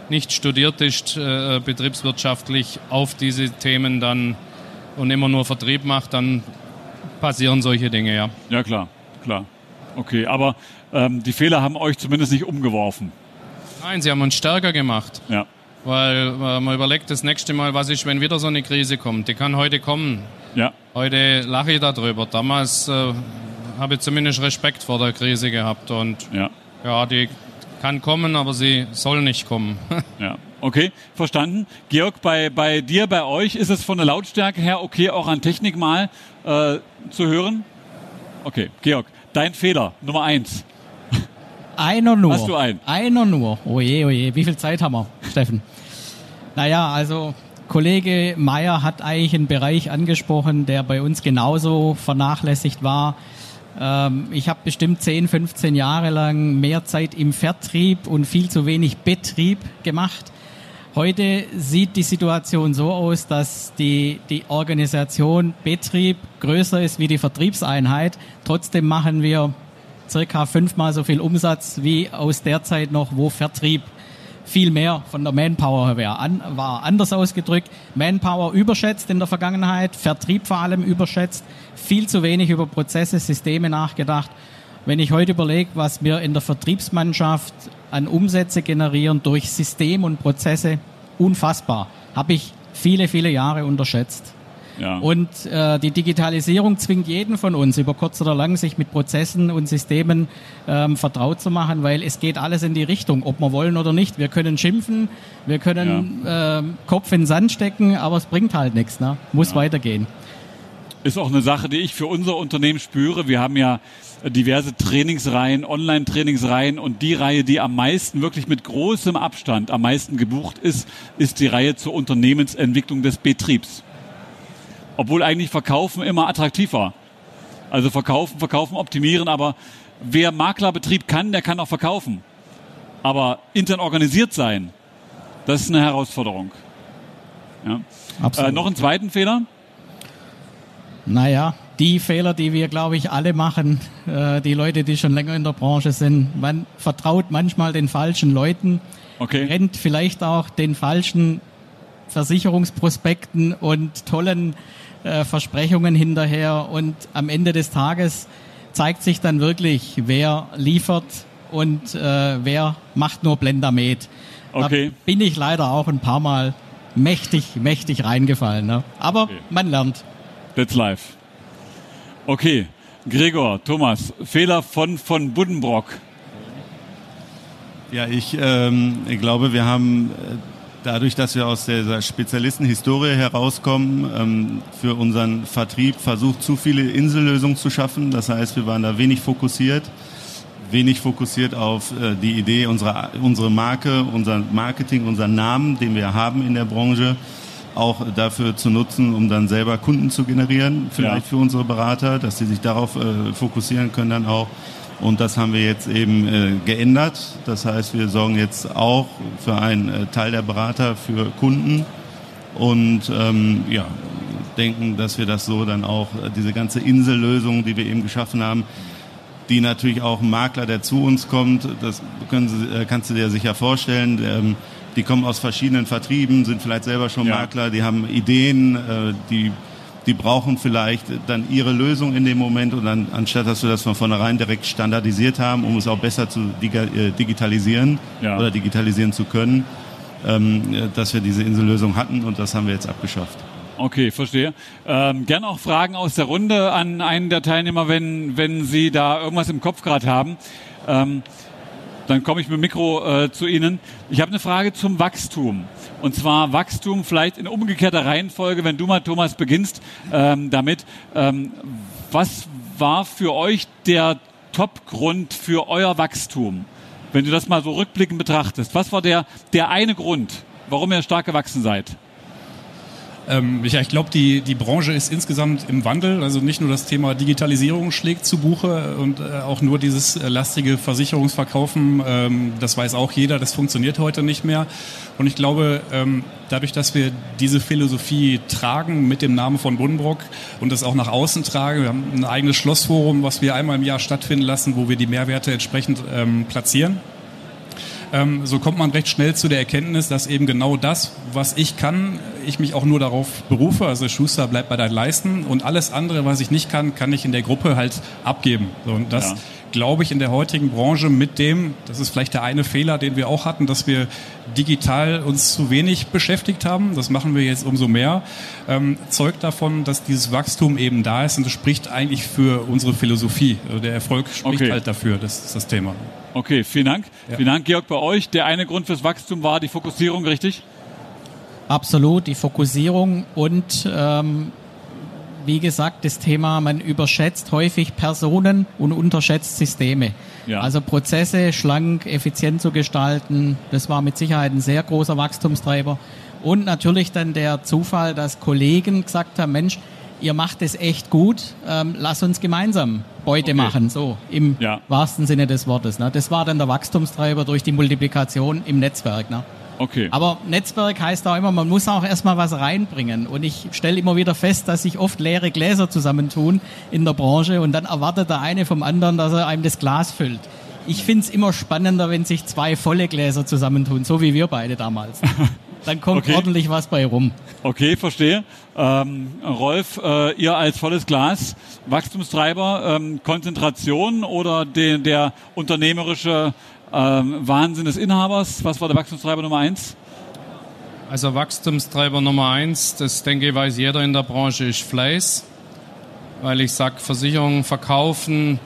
nicht studiert ist, äh, betriebswirtschaftlich auf diese Themen dann und immer nur Vertrieb macht, dann passieren solche Dinge, ja. Ja, klar, klar. Okay, aber ähm, die Fehler haben euch zumindest nicht umgeworfen. Nein, sie haben uns stärker gemacht. Ja. Weil äh, man überlegt das nächste Mal, was ist, wenn wieder so eine Krise kommt. Die kann heute kommen. Ja. Heute lache ich darüber. Damals äh, habe ich zumindest Respekt vor der Krise gehabt. Und ja, ja die kann kommen, aber sie soll nicht kommen. ja. Okay, verstanden. Georg, bei, bei dir, bei euch ist es von der Lautstärke her okay, auch an Technik mal äh, zu hören? Okay, Georg, dein Fehler Nummer eins. Einer nur. Hast du einen? Einer nur. Oje, oje. Wie viel Zeit haben wir, Steffen? Naja, also Kollege Meyer hat eigentlich einen Bereich angesprochen, der bei uns genauso vernachlässigt war. Ähm, ich habe bestimmt 10, 15 Jahre lang mehr Zeit im Vertrieb und viel zu wenig Betrieb gemacht. Heute sieht die Situation so aus, dass die, die Organisation Betrieb größer ist wie die Vertriebseinheit. Trotzdem machen wir circa fünfmal so viel Umsatz wie aus der Zeit noch, wo Vertrieb viel mehr von der Manpower her an, war. Anders ausgedrückt, Manpower überschätzt in der Vergangenheit, Vertrieb vor allem überschätzt, viel zu wenig über Prozesse, Systeme nachgedacht. Wenn ich heute überlege, was wir in der Vertriebsmannschaft an Umsätze generieren durch System und Prozesse, unfassbar. Habe ich viele, viele Jahre unterschätzt. Ja. Und äh, die Digitalisierung zwingt jeden von uns über kurz oder lang, sich mit Prozessen und Systemen ähm, vertraut zu machen, weil es geht alles in die Richtung, ob wir wollen oder nicht. Wir können schimpfen, wir können ja. äh, Kopf in den Sand stecken, aber es bringt halt nichts. Ne? Muss ja. weitergehen. Ist auch eine Sache, die ich für unser Unternehmen spüre. Wir haben ja diverse Trainingsreihen, Online-Trainingsreihen und die Reihe, die am meisten wirklich mit großem Abstand am meisten gebucht ist, ist die Reihe zur Unternehmensentwicklung des Betriebs obwohl eigentlich Verkaufen immer attraktiv war. Also verkaufen, verkaufen, optimieren, aber wer Maklerbetrieb kann, der kann auch verkaufen. Aber intern organisiert sein, das ist eine Herausforderung. Ja. Absolut. Äh, noch einen zweiten Fehler? Naja, die Fehler, die wir, glaube ich, alle machen, äh, die Leute, die schon länger in der Branche sind, man vertraut manchmal den falschen Leuten, okay. rennt vielleicht auch den falschen Versicherungsprospekten und tollen äh, Versprechungen hinterher und am Ende des Tages zeigt sich dann wirklich, wer liefert und äh, wer macht nur Blendermet. Okay. Da bin ich leider auch ein paar Mal mächtig, mächtig reingefallen. Ne? Aber okay. man lernt. That's life. Okay, Gregor, Thomas, Fehler von, von Buddenbrock. Ja, ich, ähm, ich glaube, wir haben äh, dadurch, dass wir aus der Spezialistenhistorie herauskommen, ähm, für unseren Vertrieb versucht, zu viele Insellösungen zu schaffen. Das heißt, wir waren da wenig fokussiert, wenig fokussiert auf äh, die Idee unserer unsere Marke, unser Marketing, unseren Namen, den wir haben in der Branche, auch dafür zu nutzen, um dann selber Kunden zu generieren, vielleicht ja. für unsere Berater, dass sie sich darauf äh, fokussieren können dann auch und das haben wir jetzt eben äh, geändert. Das heißt, wir sorgen jetzt auch für einen äh, Teil der Berater für Kunden und ähm, ja, denken, dass wir das so dann auch, äh, diese ganze Insellösung, die wir eben geschaffen haben, die natürlich auch ein Makler, der zu uns kommt, das können Sie, äh, kannst du dir sicher vorstellen, ähm, die kommen aus verschiedenen Vertrieben, sind vielleicht selber schon ja. Makler, die haben Ideen, äh, die die brauchen vielleicht dann ihre Lösung in dem Moment und dann, anstatt dass wir das von vornherein direkt standardisiert haben, um es auch besser zu äh, digitalisieren ja. oder digitalisieren zu können, ähm, dass wir diese Insellösung hatten und das haben wir jetzt abgeschafft. Okay, verstehe. Ähm, gern auch Fragen aus der Runde an einen der Teilnehmer, wenn, wenn Sie da irgendwas im Kopf gerade haben. Ähm, dann komme ich mit dem Mikro äh, zu Ihnen. Ich habe eine Frage zum Wachstum. Und zwar Wachstum vielleicht in umgekehrter Reihenfolge, wenn du mal, Thomas, beginnst ähm, damit. Ähm, was war für euch der Top-Grund für euer Wachstum? Wenn du das mal so rückblickend betrachtest, was war der, der eine Grund, warum ihr stark gewachsen seid? Ähm, ja, ich glaube, die, die Branche ist insgesamt im Wandel. Also nicht nur das Thema Digitalisierung schlägt zu Buche und äh, auch nur dieses äh, lastige Versicherungsverkaufen, ähm, das weiß auch jeder, das funktioniert heute nicht mehr. Und ich glaube, ähm, dadurch, dass wir diese Philosophie tragen mit dem Namen von Buddenbrock und das auch nach außen tragen, wir haben ein eigenes Schlossforum, was wir einmal im Jahr stattfinden lassen, wo wir die Mehrwerte entsprechend ähm, platzieren ähm, so kommt man recht schnell zu der Erkenntnis, dass eben genau das, was ich kann, ich mich auch nur darauf berufe. Also Schuster bleibt bei deinen Leisten und alles andere, was ich nicht kann, kann ich in der Gruppe halt abgeben. So, und das ja. glaube ich in der heutigen Branche mit dem, das ist vielleicht der eine Fehler, den wir auch hatten, dass wir digital uns zu wenig beschäftigt haben. Das machen wir jetzt umso mehr. Ähm, zeugt davon, dass dieses Wachstum eben da ist und das spricht eigentlich für unsere Philosophie. Also der Erfolg spricht okay. halt dafür. Das ist das Thema. Okay, vielen Dank. Ja. Vielen Dank, Georg, bei euch. Der eine Grund fürs Wachstum war die Fokussierung, richtig? Absolut, die Fokussierung und ähm, wie gesagt, das Thema, man überschätzt häufig Personen und unterschätzt Systeme. Ja. Also Prozesse schlank, effizient zu gestalten, das war mit Sicherheit ein sehr großer Wachstumstreiber. Und natürlich dann der Zufall, dass Kollegen gesagt haben, Mensch, ihr macht es echt gut, ähm, lass uns gemeinsam Beute okay. machen, so im ja. wahrsten Sinne des Wortes. Ne? Das war dann der Wachstumstreiber durch die Multiplikation im Netzwerk. Ne? Okay. Aber Netzwerk heißt auch immer, man muss auch erstmal was reinbringen. Und ich stelle immer wieder fest, dass sich oft leere Gläser zusammentun in der Branche und dann erwartet der eine vom anderen, dass er einem das Glas füllt. Ich finde es immer spannender, wenn sich zwei volle Gläser zusammentun, so wie wir beide damals. dann kommt okay. ordentlich was bei rum. Okay, verstehe. Ähm, Rolf, äh, ihr als volles Glas, Wachstumstreiber, ähm, Konzentration oder de, der unternehmerische ähm, Wahnsinn des Inhabers? Was war der Wachstumstreiber Nummer eins? Also Wachstumstreiber Nummer eins, das denke ich weiß jeder in der Branche, ist Fleiß. Weil ich sage, Versicherungen verkaufen,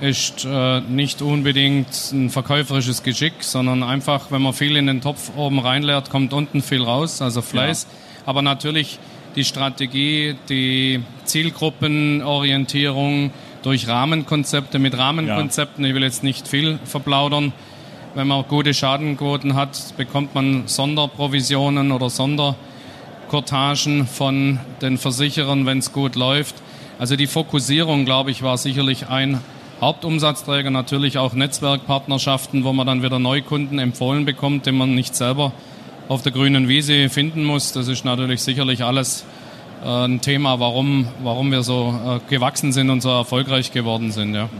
ist äh, nicht unbedingt ein verkäuferisches Geschick, sondern einfach, wenn man viel in den Topf oben reinleert, kommt unten viel raus, also Fleiß. Ja. Aber natürlich die Strategie, die Zielgruppenorientierung durch Rahmenkonzepte. Mit Rahmenkonzepten, ja. ich will jetzt nicht viel verplaudern, wenn man gute Schadenquoten hat, bekommt man Sonderprovisionen oder Sonderkortagen von den Versicherern, wenn es gut läuft. Also die Fokussierung, glaube ich, war sicherlich ein Hauptumsatzträger natürlich auch Netzwerkpartnerschaften, wo man dann wieder Neukunden empfohlen bekommt, den man nicht selber auf der grünen Wiese finden muss. Das ist natürlich sicherlich alles äh, ein Thema, warum, warum wir so äh, gewachsen sind und so erfolgreich geworden sind. Ja.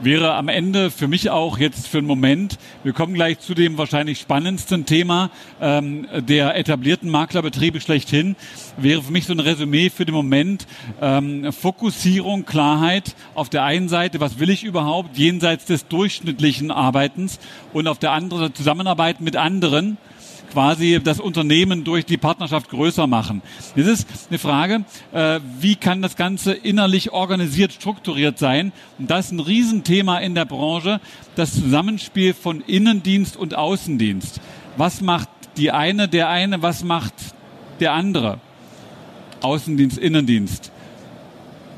Wäre am Ende für mich auch jetzt für einen Moment, wir kommen gleich zu dem wahrscheinlich spannendsten Thema ähm, der etablierten Maklerbetriebe schlechthin, wäre für mich so ein Resümee für den Moment ähm, Fokussierung, Klarheit auf der einen Seite, was will ich überhaupt, jenseits des durchschnittlichen Arbeitens und auf der anderen Zusammenarbeit mit anderen quasi das Unternehmen durch die Partnerschaft größer machen. Das ist eine Frage, äh, wie kann das Ganze innerlich organisiert, strukturiert sein? Und das ist ein Riesenthema in der Branche, das Zusammenspiel von Innendienst und Außendienst. Was macht die eine, der eine, was macht der andere? Außendienst, Innendienst.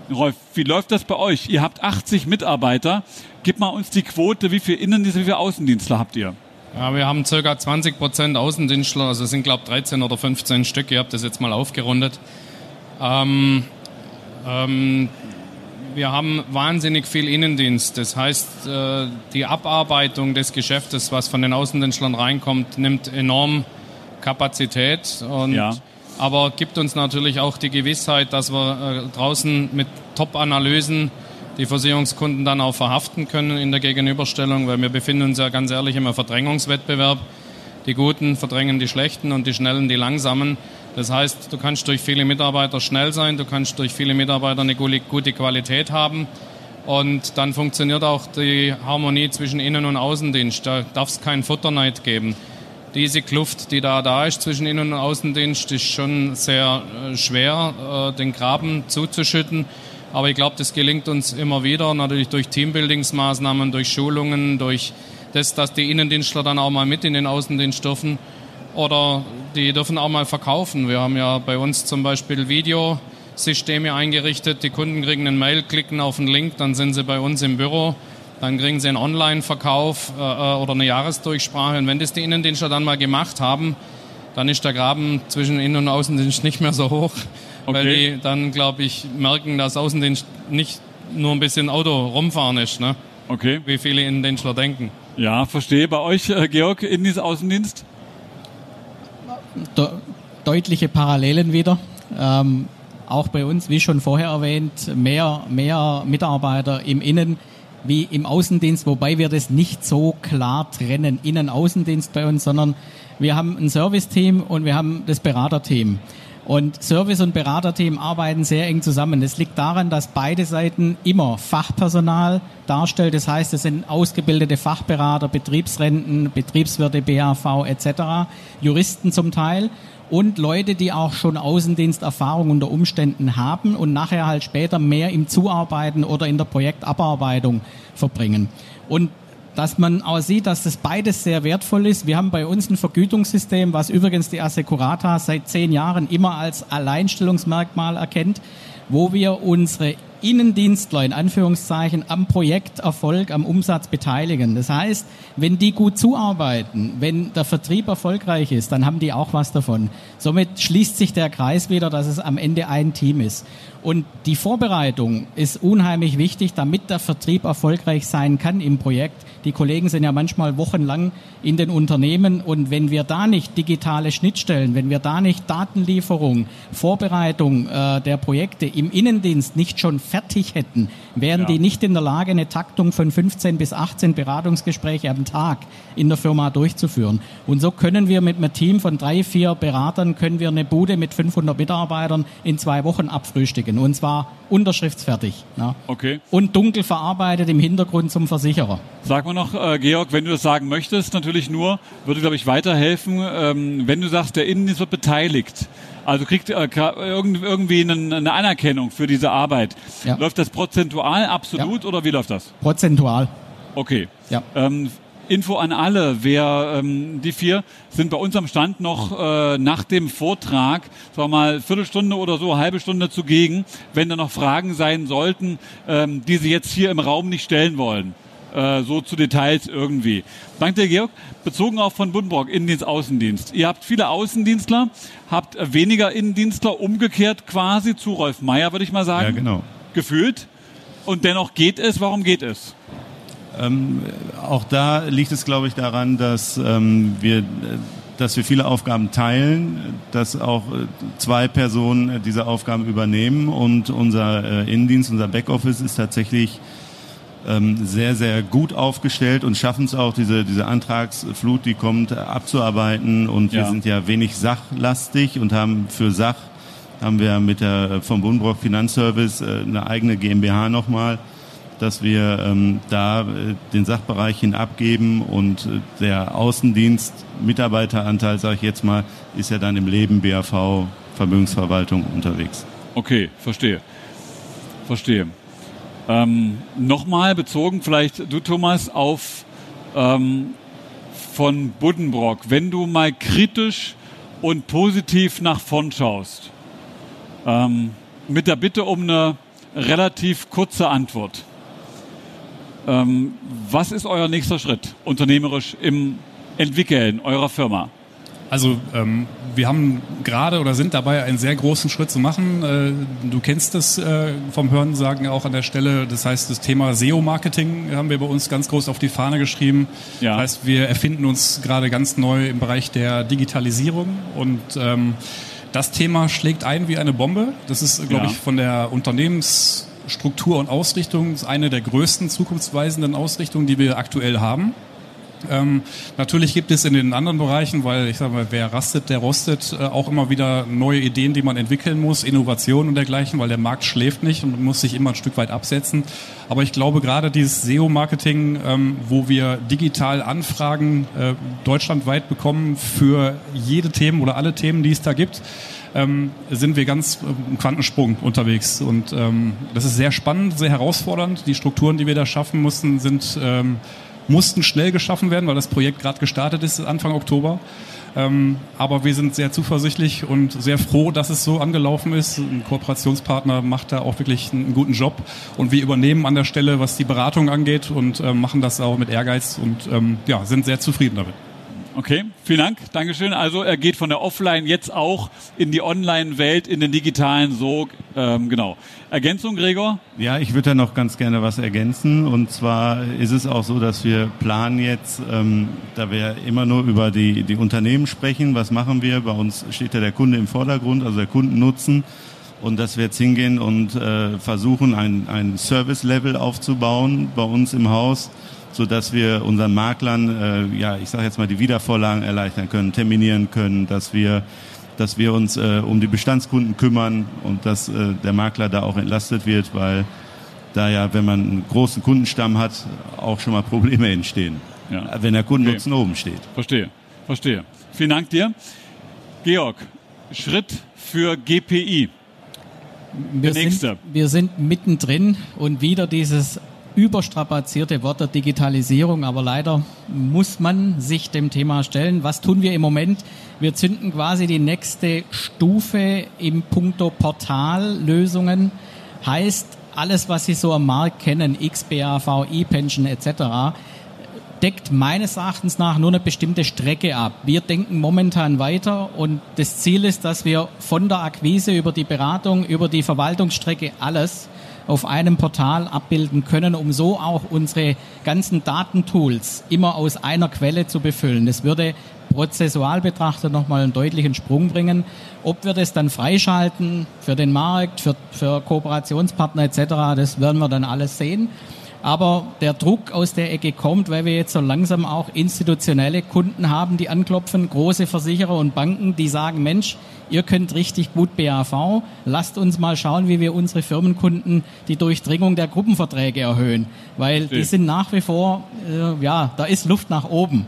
Rolf, wie läuft das bei euch? Ihr habt 80 Mitarbeiter. Gib mal uns die Quote, wie viele Innendienste, wie viele Außendienstler habt ihr? Ja, wir haben ca. 20 Prozent Außendienstler, also es sind glaube ich 13 oder 15 Stück, ihr habt das jetzt mal aufgerundet. Ähm, ähm, wir haben wahnsinnig viel Innendienst. Das heißt, äh, die Abarbeitung des Geschäftes, was von den Außendienstlern reinkommt, nimmt enorm Kapazität. Und, ja. Aber gibt uns natürlich auch die Gewissheit, dass wir äh, draußen mit Top-Analysen die Versicherungskunden dann auch verhaften können in der Gegenüberstellung, weil wir befinden uns ja ganz ehrlich im Verdrängungswettbewerb. Die Guten verdrängen die Schlechten und die Schnellen die Langsamen. Das heißt, du kannst durch viele Mitarbeiter schnell sein, du kannst durch viele Mitarbeiter eine gute Qualität haben und dann funktioniert auch die Harmonie zwischen Innen- und Außendienst. Da darf es keinen Futterneid geben. Diese Kluft, die da da ist zwischen Innen- und Außendienst, ist schon sehr äh, schwer, äh, den Graben zuzuschütten. Aber ich glaube, das gelingt uns immer wieder, natürlich durch Teambuildingsmaßnahmen, durch Schulungen, durch das, dass die Innendienstler dann auch mal mit in den Außendienst dürfen. Oder die dürfen auch mal verkaufen. Wir haben ja bei uns zum Beispiel Videosysteme eingerichtet. Die Kunden kriegen einen Mail, klicken auf einen Link, dann sind sie bei uns im Büro. Dann kriegen sie einen Online-Verkauf äh, äh oder eine Jahresdurchsprache. Und wenn das die Innendienstler dann mal gemacht haben, dann ist der Graben zwischen Innen- und Außendienst nicht mehr so hoch, okay. weil die dann, glaube ich, merken, dass Außendienst nicht nur ein bisschen Auto rumfahren ist, ne? Okay. Wie viele Innendienstler denken. Ja, verstehe. Bei euch, äh, Georg, Innendienst, Außendienst? De deutliche Parallelen wieder. Ähm, auch bei uns, wie schon vorher erwähnt, mehr, mehr Mitarbeiter im Innen wie im Außendienst, wobei wir das nicht so klar trennen, Innen-Außendienst bei uns, sondern wir haben ein Serviceteam und wir haben das Beraterteam. Und Service- und Beraterteam arbeiten sehr eng zusammen. Das liegt daran, dass beide Seiten immer Fachpersonal darstellt. Das heißt, es sind ausgebildete Fachberater, Betriebsrenten, Betriebswirte, BAV etc., Juristen zum Teil und Leute, die auch schon Außendiensterfahrung unter Umständen haben und nachher halt später mehr im Zuarbeiten oder in der Projektabarbeitung verbringen. Und dass man auch sieht, dass das beides sehr wertvoll ist. Wir haben bei uns ein Vergütungssystem, was übrigens die Assecurata seit zehn Jahren immer als Alleinstellungsmerkmal erkennt, wo wir unsere Innendienstler in Anführungszeichen am Projekterfolg, am Umsatz beteiligen. Das heißt, wenn die gut zuarbeiten, wenn der Vertrieb erfolgreich ist, dann haben die auch was davon. Somit schließt sich der Kreis wieder, dass es am Ende ein Team ist. Und die Vorbereitung ist unheimlich wichtig, damit der Vertrieb erfolgreich sein kann im Projekt. Die Kollegen sind ja manchmal wochenlang in den Unternehmen und wenn wir da nicht digitale Schnittstellen, wenn wir da nicht Datenlieferung, Vorbereitung äh, der Projekte im Innendienst nicht schon fertig hätten, wären ja. die nicht in der Lage, eine Taktung von 15 bis 18 Beratungsgespräche am Tag in der Firma durchzuführen. Und so können wir mit einem Team von drei, vier Beratern, können wir eine Bude mit 500 Mitarbeitern in zwei Wochen abfrühstücken. Und zwar unterschriftsfertig. Ja. Okay. Und dunkel verarbeitet im Hintergrund zum Versicherer. Sag mal noch, äh, Georg, wenn du das sagen möchtest, natürlich nur, würde, glaube ich, weiterhelfen, ähm, wenn du sagst, der Innendienst wird beteiligt. Also kriegt äh, irgendwie eine, eine, Anerkennung für diese Arbeit. Ja. Läuft das prozentual absolut ja. oder wie läuft das? Prozentual. Okay. Ja. Ähm, Info an alle, wer ähm, die vier sind bei uns am Stand noch äh, nach dem Vortrag, sagen wir mal Viertelstunde oder so, halbe Stunde zugegen, wenn da noch Fragen sein sollten, ähm, die Sie jetzt hier im Raum nicht stellen wollen. Äh, so zu Details irgendwie. Danke Georg. Bezogen auch von Buddenbrock, Innendienst, Außendienst. Ihr habt viele Außendienstler, habt weniger Innendienstler, umgekehrt quasi zu Rolf Meier, würde ich mal sagen. Ja, genau. Gefühlt. Und dennoch geht es. Warum geht es? Ähm, auch da liegt es, glaube ich, daran, dass ähm, wir dass wir viele Aufgaben teilen, dass auch äh, zwei Personen diese Aufgaben übernehmen und unser äh, Innendienst, unser Backoffice ist tatsächlich ähm, sehr, sehr gut aufgestellt und schaffen es auch, diese, diese Antragsflut, die kommt, abzuarbeiten. Und wir ja. sind ja wenig sachlastig und haben für Sach haben wir mit der vom Bundbrock Finanzservice äh, eine eigene GmbH nochmal, dass wir ähm, da äh, den Sachbereich hin abgeben und äh, der Außendienst Mitarbeiteranteil, sage ich jetzt mal, ist ja dann im Leben BAV Vermögensverwaltung unterwegs. Okay, verstehe. Verstehe. Ähm, Nochmal bezogen vielleicht du Thomas auf ähm, von Buddenbrock, wenn du mal kritisch und positiv nach vorn schaust, ähm, mit der Bitte um eine relativ kurze Antwort. Ähm, was ist euer nächster Schritt unternehmerisch im Entwickeln eurer Firma? Also ähm, wir haben gerade oder sind dabei, einen sehr großen Schritt zu machen. Äh, du kennst das äh, vom Hörensagen auch an der Stelle. Das heißt, das Thema SEO-Marketing haben wir bei uns ganz groß auf die Fahne geschrieben. Ja. Das heißt, wir erfinden uns gerade ganz neu im Bereich der Digitalisierung und ähm, das Thema schlägt ein wie eine Bombe. Das ist, glaube ja. ich, von der Unternehmensstruktur und Ausrichtung eine der größten zukunftsweisenden Ausrichtungen, die wir aktuell haben. Ähm, natürlich gibt es in den anderen Bereichen, weil ich sage mal, wer rastet, der rostet, äh, auch immer wieder neue Ideen, die man entwickeln muss, Innovationen und dergleichen, weil der Markt schläft nicht und man muss sich immer ein Stück weit absetzen. Aber ich glaube gerade dieses SEO-Marketing, ähm, wo wir digital Anfragen äh, deutschlandweit bekommen für jede Themen oder alle Themen, die es da gibt, ähm, sind wir ganz äh, im Quantensprung unterwegs. Und ähm, das ist sehr spannend, sehr herausfordernd. Die Strukturen, die wir da schaffen mussten, sind ähm, mussten schnell geschaffen werden, weil das Projekt gerade gestartet ist Anfang Oktober. Ähm, aber wir sind sehr zuversichtlich und sehr froh, dass es so angelaufen ist. Ein Kooperationspartner macht da auch wirklich einen guten Job und wir übernehmen an der Stelle, was die Beratung angeht und ähm, machen das auch mit Ehrgeiz und ähm, ja, sind sehr zufrieden damit. Okay, vielen Dank, Dankeschön. Also er geht von der Offline jetzt auch in die Online-Welt, in den digitalen Sog. Ähm, genau. Ergänzung, Gregor? Ja, ich würde da noch ganz gerne was ergänzen. Und zwar ist es auch so, dass wir planen jetzt, ähm, da wir immer nur über die, die Unternehmen sprechen, was machen wir? Bei uns steht ja der Kunde im Vordergrund, also der Kundennutzen. Und dass wir jetzt hingehen und äh, versuchen, ein, ein Service-Level aufzubauen bei uns im Haus, so dass wir unseren Maklern, äh, ja, ich sage jetzt mal, die Wiedervorlagen erleichtern können, terminieren können, dass wir, dass wir uns äh, um die Bestandskunden kümmern und dass äh, der Makler da auch entlastet wird, weil da ja, wenn man einen großen Kundenstamm hat, auch schon mal Probleme entstehen, ja. wenn der Kundennutzen okay. oben steht. Verstehe, verstehe. Vielen Dank dir. Georg, Schritt für GPI. Wir sind, wir sind mittendrin und wieder dieses überstrapazierte Wort der Digitalisierung, aber leider muss man sich dem Thema stellen. Was tun wir im Moment? Wir zünden quasi die nächste Stufe im Punkto Portallösungen. Heißt, alles, was Sie so am Markt kennen, XBAV, E-Pension etc., deckt meines Erachtens nach nur eine bestimmte Strecke ab. Wir denken momentan weiter und das Ziel ist, dass wir von der Akquise über die Beratung, über die Verwaltungsstrecke alles auf einem Portal abbilden können, um so auch unsere ganzen Datentools immer aus einer Quelle zu befüllen. Das würde prozessual betrachtet nochmal einen deutlichen Sprung bringen. Ob wir das dann freischalten für den Markt, für, für Kooperationspartner etc., das werden wir dann alles sehen. Aber der Druck aus der Ecke kommt, weil wir jetzt so langsam auch institutionelle Kunden haben, die anklopfen, große Versicherer und Banken, die sagen, Mensch, ihr könnt richtig gut BAV, lasst uns mal schauen, wie wir unsere Firmenkunden die Durchdringung der Gruppenverträge erhöhen. Weil die sind nach wie vor, äh, ja, da ist Luft nach oben.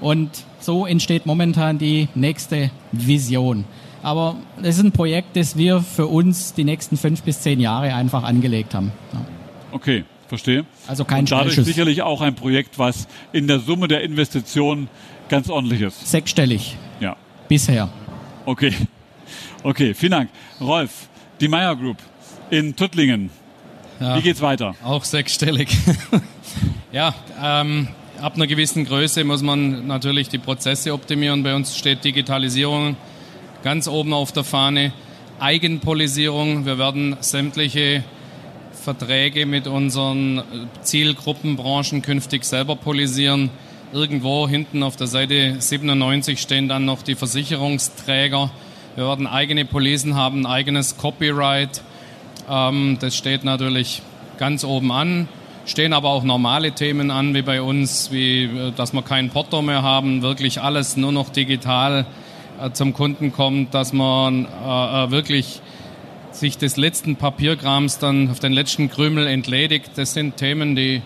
Und so entsteht momentan die nächste Vision. Aber das ist ein Projekt, das wir für uns die nächsten fünf bis zehn Jahre einfach angelegt haben. Ja. Okay. Verstehe. Also kein Und dadurch sicherlich auch ein Projekt, was in der Summe der Investitionen ganz ordentlich ist. Sechsstellig. Ja. Bisher. Okay. Okay, vielen Dank. Rolf, die Meyer Group in Tuttlingen. Ja, Wie geht's weiter? Auch sechsstellig. ja, ähm, ab einer gewissen Größe muss man natürlich die Prozesse optimieren. Bei uns steht Digitalisierung ganz oben auf der Fahne. Eigenpolisierung. Wir werden sämtliche Verträge mit unseren Zielgruppenbranchen künftig selber polisieren. Irgendwo hinten auf der Seite 97 stehen dann noch die Versicherungsträger. Wir werden eigene Polisen haben, eigenes Copyright. Ähm, das steht natürlich ganz oben an. Stehen aber auch normale Themen an, wie bei uns, wie äh, dass wir keinen Porto mehr haben, wirklich alles nur noch digital äh, zum Kunden kommt, dass man äh, wirklich sich des letzten Papierkrams dann auf den letzten Krümel entledigt. Das sind Themen, die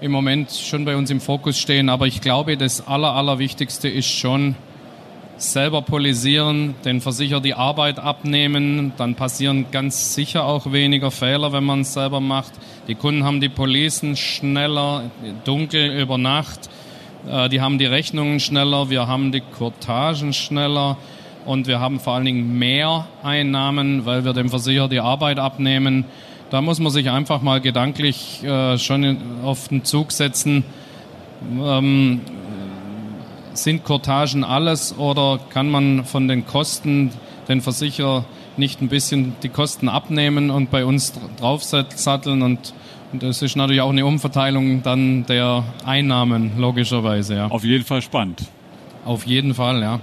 im Moment schon bei uns im Fokus stehen. Aber ich glaube, das Aller, Allerwichtigste ist schon selber polisieren, den Versicherer die Arbeit abnehmen. Dann passieren ganz sicher auch weniger Fehler, wenn man es selber macht. Die Kunden haben die Policen schneller, dunkel über Nacht. Äh, die haben die Rechnungen schneller, wir haben die Kortagen schneller und wir haben vor allen Dingen mehr Einnahmen, weil wir dem Versicherer die Arbeit abnehmen. Da muss man sich einfach mal gedanklich äh, schon auf den Zug setzen. Ähm, sind Kortagen alles oder kann man von den Kosten den Versicherer nicht ein bisschen die Kosten abnehmen und bei uns draufsatteln und und das ist natürlich auch eine Umverteilung dann der Einnahmen, logischerweise. Ja. Auf jeden Fall spannend. Auf jeden Fall, ja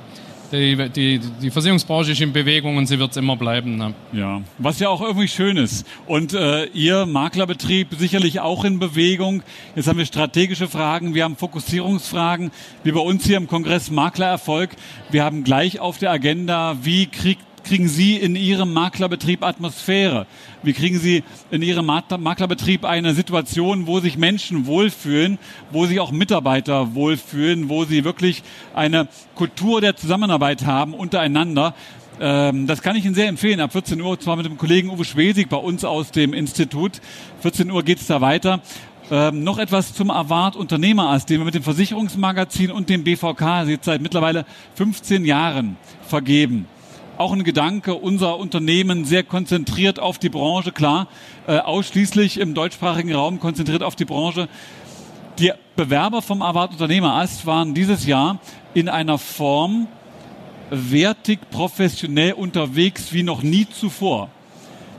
die, die, die Versicherungsbranche ist in Bewegung und sie wird es immer bleiben. Ne? Ja, was ja auch irgendwie schön ist. Und äh, Ihr Maklerbetrieb sicherlich auch in Bewegung. Jetzt haben wir strategische Fragen, wir haben Fokussierungsfragen, wie bei uns hier im Kongress Maklererfolg. Wir haben gleich auf der Agenda, wie kriegt kriegen Sie in Ihrem Maklerbetrieb Atmosphäre? Wie kriegen Sie in Ihrem Maklerbetrieb eine Situation, wo sich Menschen wohlfühlen, wo sich auch Mitarbeiter wohlfühlen, wo sie wirklich eine Kultur der Zusammenarbeit haben untereinander? Ähm, das kann ich Ihnen sehr empfehlen. Ab 14 Uhr, zwar mit dem Kollegen Uwe Schwesig bei uns aus dem Institut. 14 Uhr geht es da weiter. Ähm, noch etwas zum Award Unternehmerass, den wir mit dem Versicherungsmagazin und dem BVK jetzt seit mittlerweile 15 Jahren vergeben auch ein Gedanke, unser Unternehmen sehr konzentriert auf die Branche, klar, äh, ausschließlich im deutschsprachigen Raum konzentriert auf die Branche. Die Bewerber vom Award Unternehmer waren dieses Jahr in einer Form wertig professionell unterwegs wie noch nie zuvor.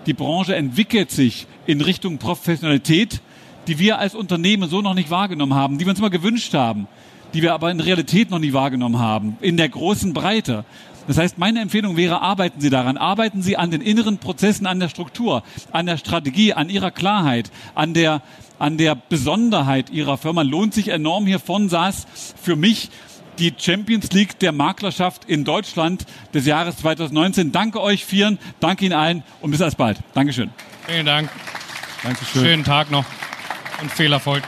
Die Branche entwickelt sich in Richtung Professionalität, die wir als Unternehmen so noch nicht wahrgenommen haben, die wir uns immer gewünscht haben, die wir aber in Realität noch nie wahrgenommen haben, in der großen Breite. Das heißt, meine Empfehlung wäre, arbeiten Sie daran. Arbeiten Sie an den inneren Prozessen, an der Struktur, an der Strategie, an Ihrer Klarheit, an der, an der Besonderheit Ihrer Firma. Lohnt sich enorm. Hier vorne saß für mich die Champions League der Maklerschaft in Deutschland des Jahres 2019. Danke euch vieren, danke Ihnen allen und bis alsbald. Dankeschön. Vielen Dank. Dankeschön. Schönen Tag noch und viel Erfolg.